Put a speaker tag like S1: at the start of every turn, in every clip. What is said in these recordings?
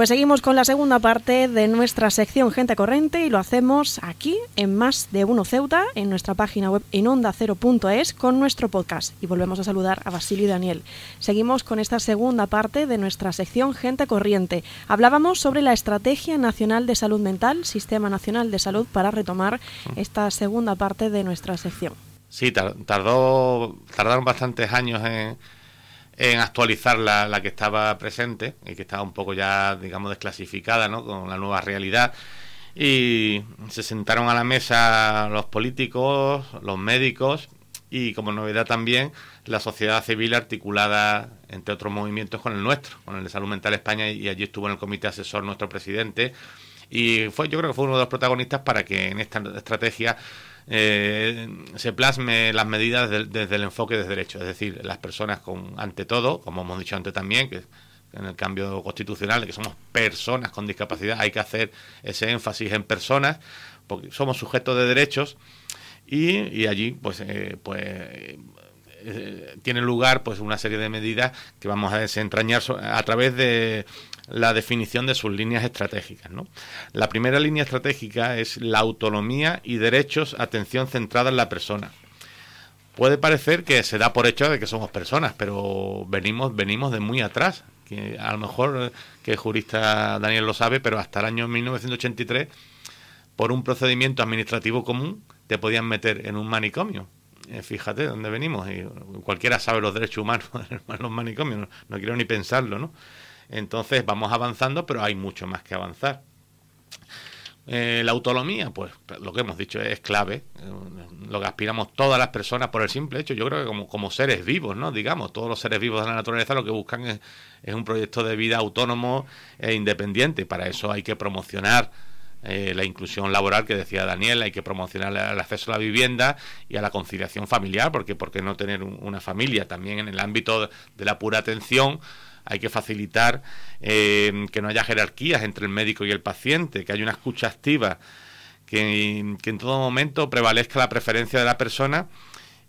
S1: Pues seguimos con la segunda parte de nuestra sección Gente Corriente y lo hacemos aquí en Más de Uno Ceuta, en nuestra página web en onda0.es con nuestro podcast. Y volvemos a saludar a Basilio y Daniel. Seguimos con esta segunda parte de nuestra sección Gente Corriente. Hablábamos sobre la Estrategia Nacional de Salud Mental, Sistema Nacional de Salud, para retomar esta segunda parte de nuestra sección.
S2: Sí, tardó, tardaron bastantes años en en actualizar la, la, que estaba presente y que estaba un poco ya, digamos, desclasificada, ¿no? Con la nueva realidad. Y se sentaron a la mesa los políticos, los médicos y, como novedad también, la sociedad civil articulada, entre otros movimientos, con el nuestro, con el de Salud Mental España, y allí estuvo en el comité asesor nuestro presidente. Y fue, yo creo que fue uno de los protagonistas para que en esta estrategia eh, se plasme las medidas desde el enfoque de derecho, es decir, las personas con, ante todo, como hemos dicho antes también, que en el cambio constitucional, que somos personas con discapacidad, hay que hacer ese énfasis en personas, porque somos sujetos de derechos y, allí, pues, eh, pues eh, tiene lugar pues una serie de medidas que vamos a desentrañar a través de la definición de sus líneas estratégicas. ¿no? La primera línea estratégica es la autonomía y derechos, atención centrada en la persona. Puede parecer que se da por hecho de que somos personas, pero venimos, venimos de muy atrás. Que a lo mejor eh, que el jurista Daniel lo sabe, pero hasta el año 1983, por un procedimiento administrativo común, te podían meter en un manicomio. Eh, fíjate dónde venimos. Y cualquiera sabe los derechos humanos en los manicomios, no quiero ni pensarlo, ¿no? Entonces vamos avanzando, pero hay mucho más que avanzar. Eh, la autonomía, pues lo que hemos dicho es clave, lo que aspiramos todas las personas por el simple hecho, yo creo que como, como seres vivos, ¿no? Digamos, todos los seres vivos de la naturaleza lo que buscan es, un proyecto de vida autónomo e independiente. Para eso hay que promocionar eh, la inclusión laboral que decía Daniel, hay que promocionar el acceso a la vivienda y a la conciliación familiar, porque ¿por qué no tener una familia? También en el ámbito de la pura atención hay que facilitar eh, que no haya jerarquías entre el médico y el paciente, que haya una escucha activa, que, en todo momento prevalezca la preferencia de la persona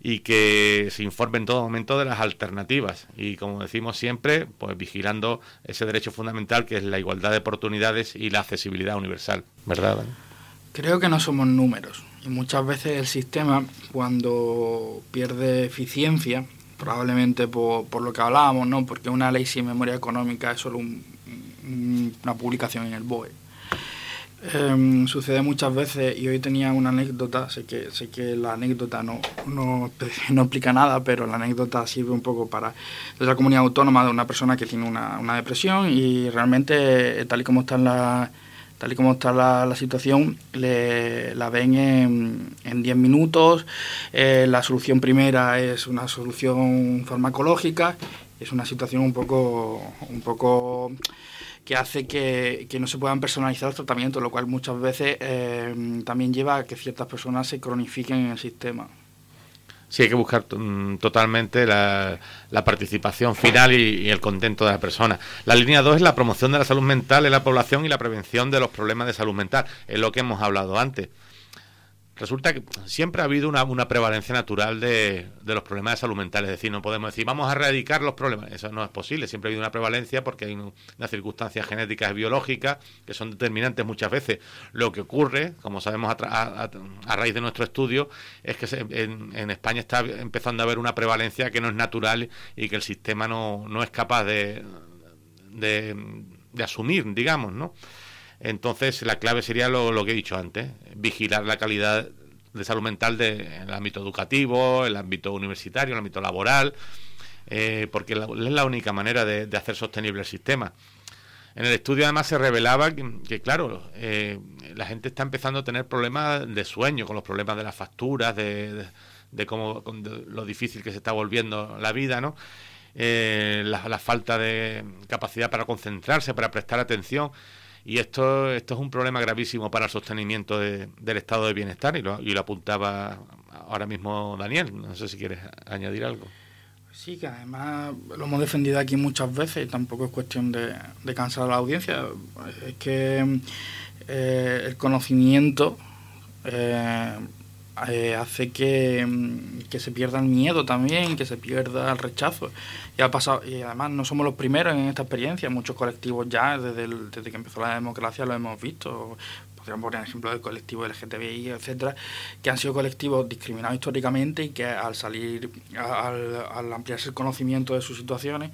S2: y que se informe en todo momento de las alternativas y como decimos siempre pues vigilando ese derecho fundamental que es la igualdad de oportunidades y la accesibilidad universal verdad
S3: creo que no somos números y muchas veces el sistema cuando pierde eficiencia probablemente por, por, lo que hablábamos, ¿no? porque una ley sin memoria económica es solo una publicación en el BOE. Em, sucede muchas veces y hoy tenía una anécdota, sé que, sé que la anécdota no, no, no explica nada, pero la anécdota sirve un poco para la comunidad autónoma de una persona que tiene una, una depresión y realmente tal y como están las tal y como está la, situación, la ven en 10 minutos. Eh, la solución primera es una solución farmacológica. Es una situación un poco, un poco que hace que, no se puedan personalizar los tratamientos, lo cual muchas veces eh, también lleva a que ciertas personas se cronifiquen en el sistema.
S2: Sí, hay que buscar mm, totalmente la, participación final y, el contento de la persona. La línea 2 es la promoción de la salud mental en la población y la prevención de los problemas de salud mental. Es lo que hemos hablado antes. Resulta que siempre ha habido una, prevalencia natural de, los problemas de salud mental. Es decir, no podemos decir, vamos a erradicar los problemas. Eso no es posible. Siempre ha habido una prevalencia porque hay unas circunstancias genéticas y biológicas que son determinantes muchas veces. Lo que ocurre, como sabemos a, raíz de nuestro estudio, es que en, España está empezando a haber una prevalencia que no es natural y que el sistema no, no es capaz de, de, de asumir, digamos, ¿no? Entonces, la clave sería lo, que he dicho antes, vigilar la calidad de salud mental de, en el ámbito educativo, en el ámbito universitario, en el ámbito laboral, eh, porque es la única manera de, hacer sostenible el sistema. En el estudio además se revelaba que, claro, eh, la gente está empezando a tener problemas de sueño, con los problemas de las facturas, de, cómo lo difícil que se está volviendo la vida, ¿no? Eh, la, falta de capacidad para concentrarse, para prestar atención. Y esto, esto es un problema gravísimo para el sostenimiento del estado de bienestar y lo, y lo apuntaba ahora mismo Daniel. No sé si quieres añadir algo.
S3: Sí, que además lo hemos defendido aquí muchas veces y tampoco es cuestión de, cansar a la audiencia. Es que eh, el conocimiento eh, eh, hace que, mm, que, se pierda el miedo también, que se pierda el rechazo. Y, ha pasado, y además no somos los primeros en esta experiencia, muchos colectivos ya, desde, desde que empezó la democracia, lo hemos visto. Podríamos poner ejemplo del colectivo LGTBI, etcétera, que han sido colectivos discriminados históricamente y que al salir, al, al ampliarse el conocimiento de sus situaciones,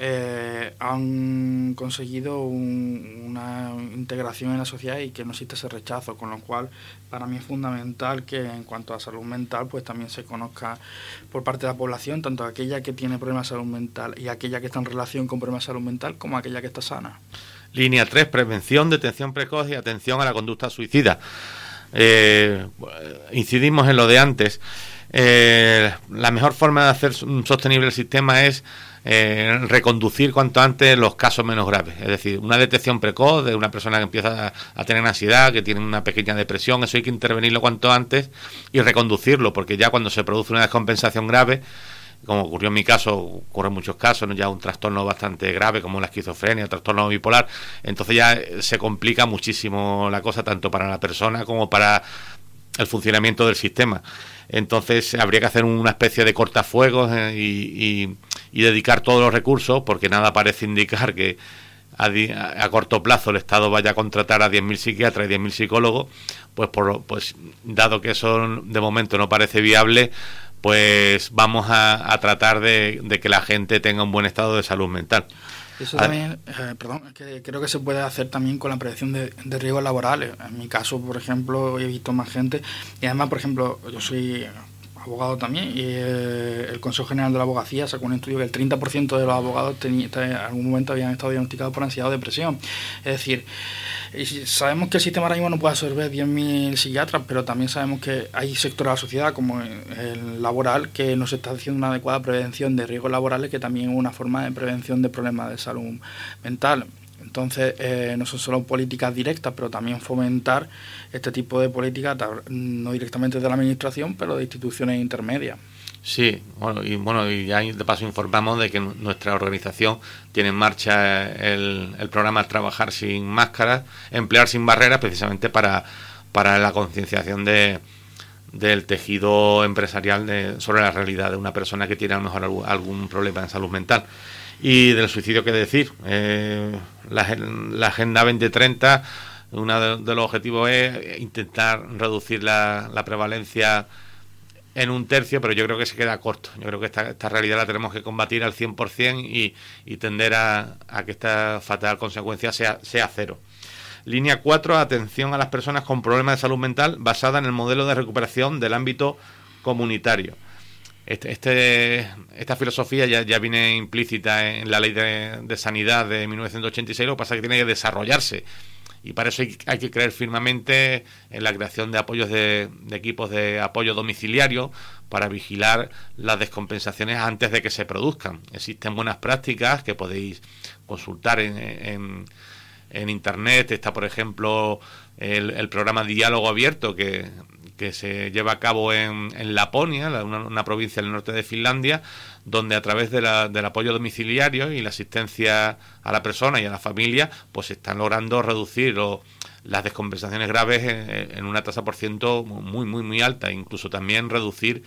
S3: eh, han conseguido una integración en la sociedad y que no existe ese rechazo, con lo cual para mí es fundamental que en cuanto a salud mental pues también se conozca por parte de la población, tanto aquella que tiene problemas de salud mental y aquella que está en relación con problemas de salud mental como aquella que está sana.
S2: Línea 3, prevención, detención precoz y atención a la conducta suicida. Eh, incidimos en lo de antes. Eh, la mejor forma de hacer sostenible el sistema es eh, reconducir cuanto antes los casos menos graves. Es decir, una detección precoz de una persona que empieza a, tener ansiedad, que tiene una pequeña depresión, eso hay que intervenirlo cuanto antes y reconducirlo, porque ya cuando se produce una descompensación grave, como ocurrió en mi caso, ocurre en muchos casos, ya un trastorno bastante grave como la esquizofrenia, trastorno bipolar, entonces ya se complica muchísimo la cosa tanto para la persona como para el funcionamiento del sistema. Entonces habría que hacer una especie de cortafuegos eh, y, dedicar todos los recursos, porque nada parece indicar que a, corto plazo el Estado vaya a contratar a 10.000 psiquiatras y 10.000 psicólogos, pues, por, pues dado que eso de momento no parece viable, pues vamos a, tratar de, de que la gente tenga un buen estado de salud mental.
S3: Eso también, eh, perdón, que creo que se puede hacer también con la prevención de, riesgos laborales. En mi caso, por ejemplo, he visto más gente y además, por ejemplo, yo soy abogado también y eh, el Consejo General de la Abogacía sacó un estudio que el 30% de los abogados en algún momento habían estado diagnosticados por ansiedad o depresión. Es decir, y sabemos que el sistema ahora mismo no puede absorber 10.000 psiquiatras, pero también sabemos que hay sectores de la sociedad, como el laboral, que no se está haciendo una adecuada prevención de riesgos laborales, que también es una forma de prevención de problemas de salud mental. Entonces, eh, no son solo políticas directas, pero también fomentar este tipo de políticas, no directamente de la Administración, pero de instituciones intermedias.
S2: Sí, bueno, y bueno, y ya de paso informamos de que nuestra organización tiene en marcha el, programa Trabajar sin máscaras, emplear sin barreras, precisamente para, para la concienciación de, del tejido empresarial de, sobre la realidad de una persona que tiene a lo mejor algún problema de salud mental. Y del suicidio, ¿qué decir? Eh, la, la, Agenda 2030, uno de, los objetivos es intentar reducir la prevalencia en un tercio, pero yo creo que se queda corto. Yo creo que esta, realidad la tenemos que combatir al 100% y, y tender a, que esta fatal consecuencia sea, sea cero. Línea 4, atención a las personas con problemas de salud mental basada en el modelo de recuperación del ámbito comunitario. Este, este esta filosofía ya, viene implícita en la ley de, sanidad de 1986, lo que pasa es que tiene que desarrollarse y para eso hay, que creer firmemente en la creación de apoyos de, equipos de apoyo domiciliario para vigilar las descompensaciones antes de que se produzcan. Existen buenas prácticas que podéis consultar en, en, internet. Está, por ejemplo, el, programa Diálogo Abierto que, que se lleva a cabo en, en Laponia, una, una, provincia del norte de Finlandia, donde a través de la, del apoyo domiciliario y la asistencia a la persona y a la familia, pues están logrando reducir las descompensaciones graves en, una tasa por ciento muy, muy, muy alta, incluso también reducir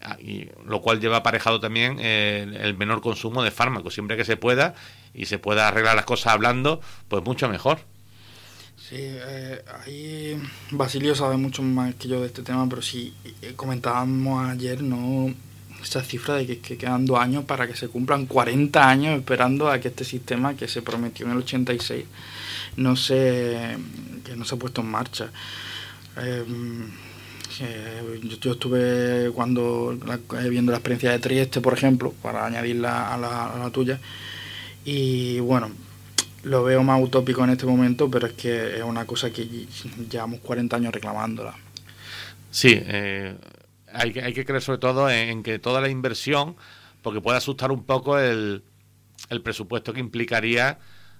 S2: ah, lo cual lleva aparejado también el, menor consumo de fármacos, siempre que se pueda y se pueda arreglar las cosas hablando, pues mucho mejor.
S3: Sí, eh, ahí Basilio sabe mucho más que yo de este tema, pero sí, eh, comentábamos ayer, ¿no? esa cifra de que, quedan dos años para que se cumplan 40 años esperando a que este sistema que se prometió en el 86 no se, que no se ha puesto en marcha. Em, eh, yo, estuve cuando eh, viendo la experiencia de Trieste, por ejemplo, para añadirla a la, tuya, y bueno, lo veo más utópico en este momento, pero es que es una cosa que llevamos 40 años reclamándola.
S2: Sí, eh, hay que, hay que creer sobre todo en, que toda la inversión, porque puede asustar un poco el, el presupuesto que implicaría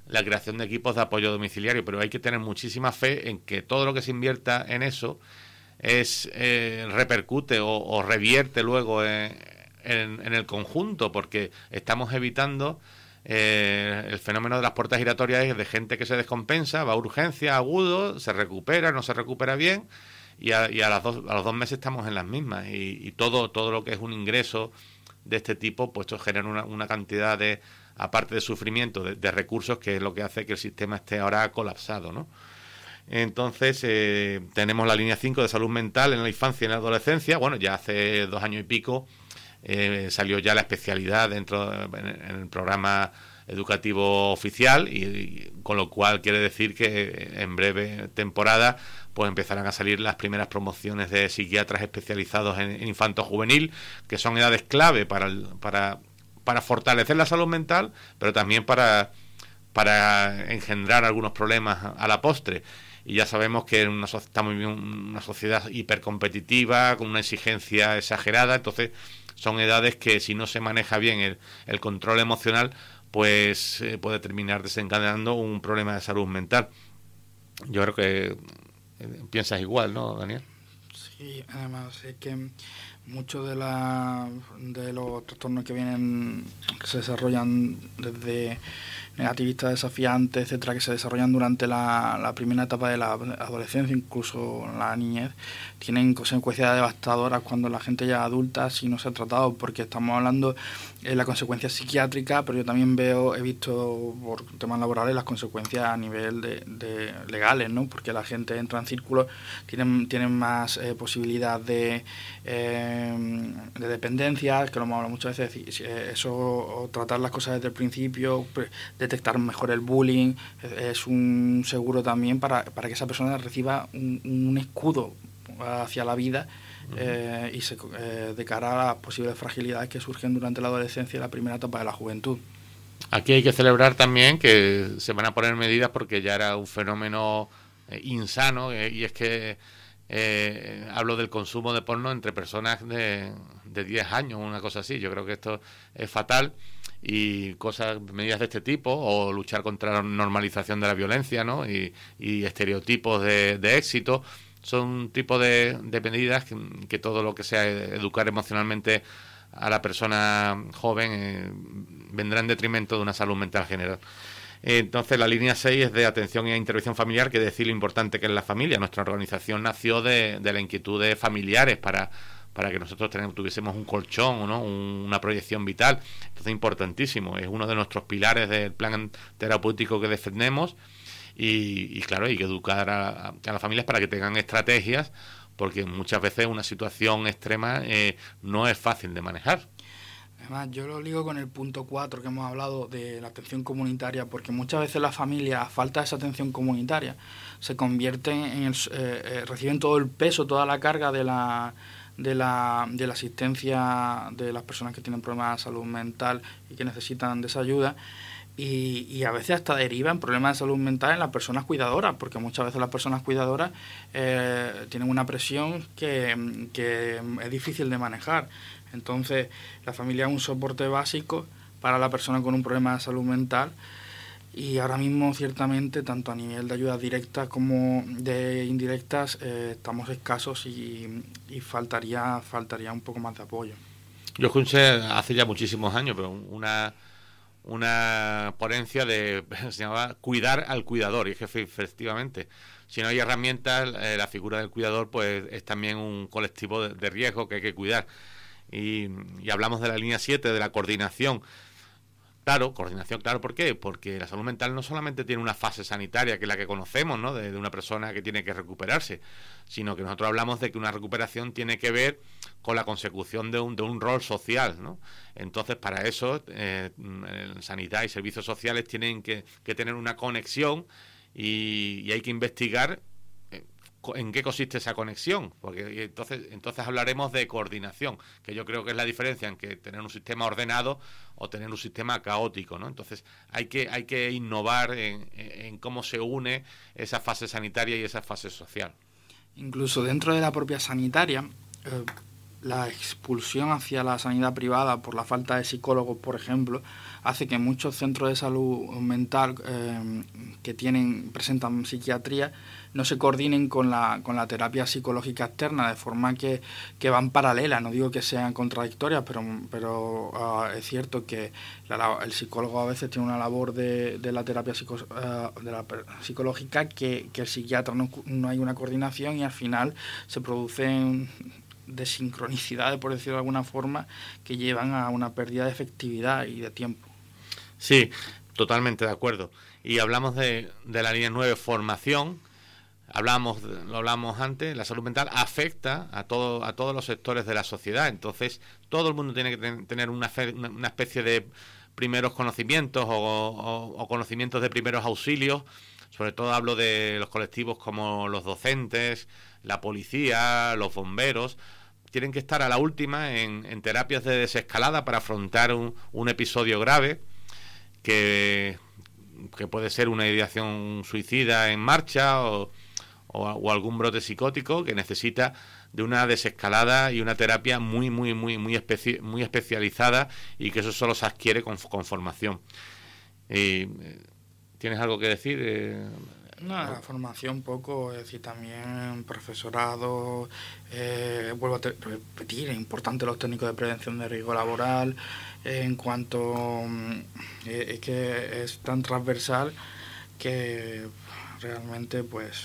S2: la creación de equipos de apoyo domiciliario, pero hay que tener muchísima fe en que todo lo que se invierta en eso es eh, repercute o, revierte luego en, en, el conjunto, porque estamos evitando eh, el fenómeno de las puertas giratorias de gente que se descompensa, va a urgencia, agudo, se recupera, no se recupera bien y a, las dos, a los dos meses estamos en las mismas y, todo, todo lo que es un ingreso de este tipo, pues esto genera una, una cantidad de, aparte de sufrimiento, de, recursos, que es lo que hace que el sistema esté ahora colapsado, ¿no? Entonces, eh, tenemos la línea 5 de salud mental en la infancia y en la adolescencia. Bueno, ya hace dos años y pico eh, salió ya la especialidad dentro en, el programa educativo oficial y, con lo cual quiere decir que en breve temporada pues empezarán a salir las primeras promociones de psiquiatras especializados en, infanto juvenil que son edades clave para, para, para fortalecer la salud mental pero también para para engendrar algunos problemas a la postre. Y ya sabemos que una, estamos en una sociedad hipercompetitiva con una exigencia exagerada entonces son edades que si no se maneja bien el, control emocional, pues eh, puede terminar desencadenando un problema de salud mental. Yo creo que eh, piensas igual, ¿no, Daniel?
S3: Sí, además es que muchos de, la, de los trastornos que vienen, que se desarrollan desde negativistas desafiantes, etcétera, que se desarrollan durante la, la, primera etapa de la adolescencia, incluso la niñez, tienen consecuencias devastadoras cuando la gente ya es adulta si no se ha tratado, porque estamos hablando de la consecuencia psiquiátrica, pero yo también veo, he visto por temas laborales las consecuencias a nivel de, legales, ¿no? Porque la gente entra en círculos, tienen, tienen más eh, posibilidad de, eh, de dependencia, que lo hemos hablado muchas veces, eh, eso, tratar las cosas desde el principio, detectar mejor el bullying, es un seguro también para, para que esa persona reciba un, escudo hacia la vida eh, y se, eh, de cara a las posibles fragilidades que surgen durante la adolescencia y la primera etapa de la juventud.
S2: Aquí hay que celebrar también que se van a poner medidas porque ya era un fenómeno eh, insano y es que hablo del consumo de porno entre personas de, de 10 años, una cosa así. Yo creo que esto es fatal y cosas, medidas de este tipo, o luchar contra la normalización de la violencia, ¿no? Y, estereotipos de, éxito, son un tipo de, medidas que, todo lo que sea educar emocionalmente a la persona joven eh, vendrá en detrimento de una salud mental general. Entonces, la línea 6 es de atención y intervención familiar, que decir lo importante que es la familia. Nuestra organización nació de, de las inquietudes familiares para para que nosotros tuviésemos un colchón, ¿no? una proyección vital. Entonces, importantísimo, es uno de nuestros pilares del plan terapéutico que defendemos. Y, claro, hay que educar a, las familias para que tengan estrategias, porque muchas veces una situación extrema eh, no es fácil de manejar.
S3: Además, yo lo ligo con el punto 4 que hemos hablado de la atención comunitaria, porque muchas veces las familias, a falta de esa atención comunitaria, se convierten en el, eh, eh, reciben todo el peso, toda la carga de la, de la, de la asistencia de las personas que tienen problemas de salud mental y que necesitan de esa ayuda. Y, a veces hasta derivan problemas de salud mental en las personas cuidadoras, porque muchas veces las personas cuidadoras eh, tienen una presión que, que, es difícil de manejar. Entonces, la familia es un soporte básico para la persona con un problema de salud mental y ahora mismo ciertamente tanto a nivel de ayudas directas como de indirectas eh, estamos escasos y, faltaría faltaría un poco más de apoyo.
S2: Yo escuché hace ya muchísimos años, pero una una ponencia de se llamaba cuidar al cuidador y es que efectivamente si no hay herramientas eh, la figura del cuidador pues es también un colectivo de, riesgo que hay que cuidar. Y, y hablamos de la línea 7 de la coordinación Claro, coordinación, claro, ¿por qué? Porque la salud mental no solamente tiene una fase sanitaria, que es la que conocemos, ¿no? De, una persona que tiene que recuperarse, sino que nosotros hablamos de que una recuperación tiene que ver con la consecución de un, de un rol social, ¿no? Entonces, para eso, eh, sanidad y servicios sociales tienen que, tener una conexión y hay que investigar en qué consiste esa conexión, porque entonces, entonces hablaremos de coordinación, que yo creo que es la diferencia en que tener un sistema ordenado o tener un sistema caótico, ¿no? Entonces hay que, hay que innovar en, cómo se une esa fase sanitaria y esa fase social.
S3: Incluso dentro de la propia sanitaria, eh, la expulsión hacia la sanidad privada por la falta de psicólogos, por ejemplo, hace que muchos centros de salud mental eh, que tienen presentan psiquiatría no se coordinen con la, con la terapia psicológica externa, de forma que, que van paralelas. No digo que sean contradictorias, pero, pero ah, es cierto que el psicólogo a veces tiene una labor de, de la terapia ah, de la psicológica que, que el psiquiatra no, no hay una coordinación y al final se producen de sincronicidad, por decirlo de alguna forma, que llevan a una pérdida de efectividad y de tiempo.
S2: Sí, totalmente de acuerdo. Y hablamos de, de la línea 9, formación. Hablamos, lo hablamos antes, la salud mental afecta a, todo, a todos los sectores de la sociedad. Entonces, todo el mundo tiene que tener una, una especie de primeros conocimientos o conocimientos de primeros auxilios. Sobre todo hablo de los colectivos como los docentes, la policía, los bomberos, tienen que estar a la última en, terapias de desescalada para afrontar un, episodio grave que, puede ser una ideación suicida en marcha o, algún brote psicótico que necesita de una desescalada y una terapia muy muy muy muy, muy especializada y que eso solo se adquiere con, formación. Eh, ¿Tienes algo que decir? Eh,
S3: no, la formación poco, es decir, también profesorado, eh, vuelvo a repetir, es importante los técnicos de prevención de riesgo laboral, eh, en cuanto mm, eh, es que es tan transversal que realmente pues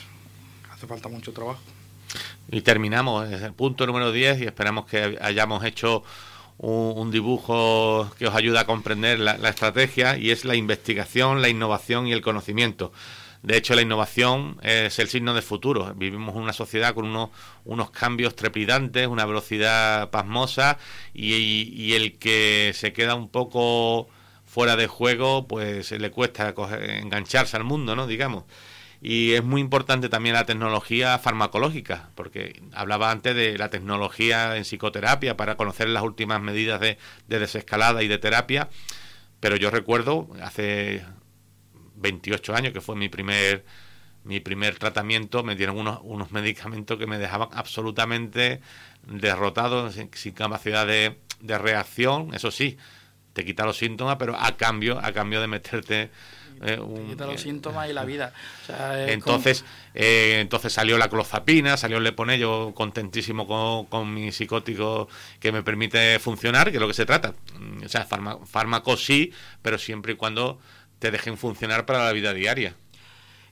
S3: hace falta mucho trabajo.
S2: Y terminamos, es el punto número 10 y esperamos que hayamos hecho un, dibujo que os ayude a comprender la estrategia y es la investigación, la innovación y el conocimiento. De hecho, la innovación es el signo del futuro. Vivimos en una sociedad con unos, unos cambios trepidantes, una velocidad pasmosa y, el que se queda un poco fuera de juego, pues le cuesta engancharse al mundo, ¿no? Digamos. Y es muy importante también la tecnología farmacológica, porque hablaba antes de la tecnología en psicoterapia para conocer las últimas medidas de, de desescalada y de terapia. Pero yo recuerdo hace 28 años, que fue mi primer mi primer tratamiento, me dieron unos, unos medicamentos que me dejaban absolutamente derrotado, sin, capacidad de, de, reacción, eso sí, te quita los síntomas, pero a cambio, a cambio de meterte
S3: eh, te quita los síntomas y la vida.
S2: entonces, eh, entonces salió la clozapina, salió el Lepone, yo contentísimo con, con, mi psicótico que me permite funcionar, que es lo que se trata. O sea, fármacos sí, pero siempre y cuando te dejen funcionar para la vida diaria.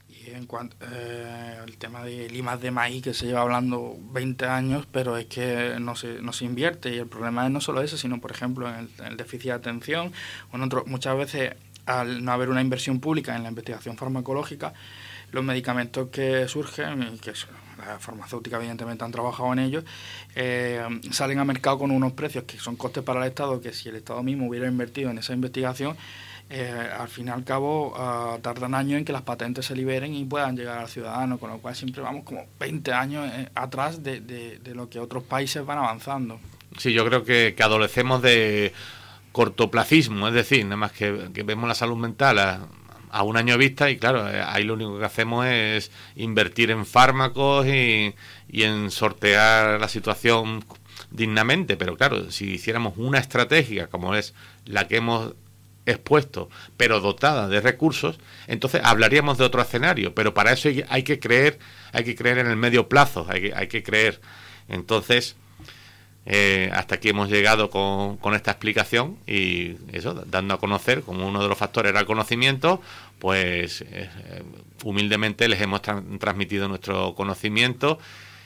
S3: Y en cuanto eh, tema de limas de maíz que se lleva hablando 20 años, pero es que no se, no se invierte y el problema es no solo eso, sino por ejemplo en el, déficit de atención o en muchas veces al no haber una inversión pública en la investigación farmacológica, los medicamentos que surgen, que las farmacéuticas evidentemente han trabajado en ellos, eh, salen a mercado con unos precios que son costes para el Estado, que si el Estado mismo hubiera invertido en esa investigación, eh, al fin y al cabo uh, tardan años en que las patentes se liberen y puedan llegar al ciudadano, con lo cual siempre vamos como 20 años eh, atrás de, de, lo que otros países van avanzando.
S2: Sí, yo creo que, que adolecemos de cortoplacismo, es decir, nada más que, vemos la salud mental a, un año vista y claro, eh, ahí lo único que hacemos es invertir en fármacos y, y en sortear la situación dignamente, pero claro, si hiciéramos una estrategia como es la que hemos expuesto, pero dotada de recursos, entonces hablaríamos de otro escenario. Pero para eso hay que creer, hay que creer en el medio plazo, hay que, hay que creer. Entonces, eh, hasta aquí hemos llegado con, con, esta explicación y eso, dando a conocer como uno de los factores era el conocimiento, pues eh, humildemente les hemos transmitido nuestro conocimiento.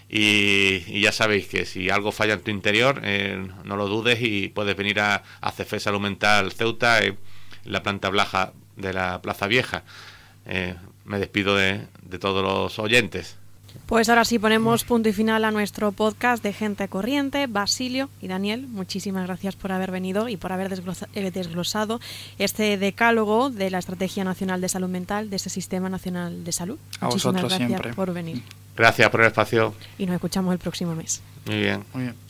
S2: Y, ya sabéis que si algo falla en tu interior, eh, no lo dudes y puedes venir a, a CFE Salud Mental Ceuta la planta baja de la Plaza Vieja. Eh, me despido de, de todos los oyentes.
S1: Pues ahora sí ponemos punto y final a nuestro podcast de Gente Corriente. Basilio y Daniel, muchísimas gracias por haber venido y por haber eh, desglosado este decálogo de la Estrategia Nacional de Salud Mental de ese Sistema Nacional de Salud.
S3: A
S1: muchísimas
S3: vosotros
S1: gracias
S3: siempre.
S1: por venir.
S2: Gracias por el espacio.
S1: Y nos escuchamos el próximo mes.
S2: Muy bien.
S3: Muy bien.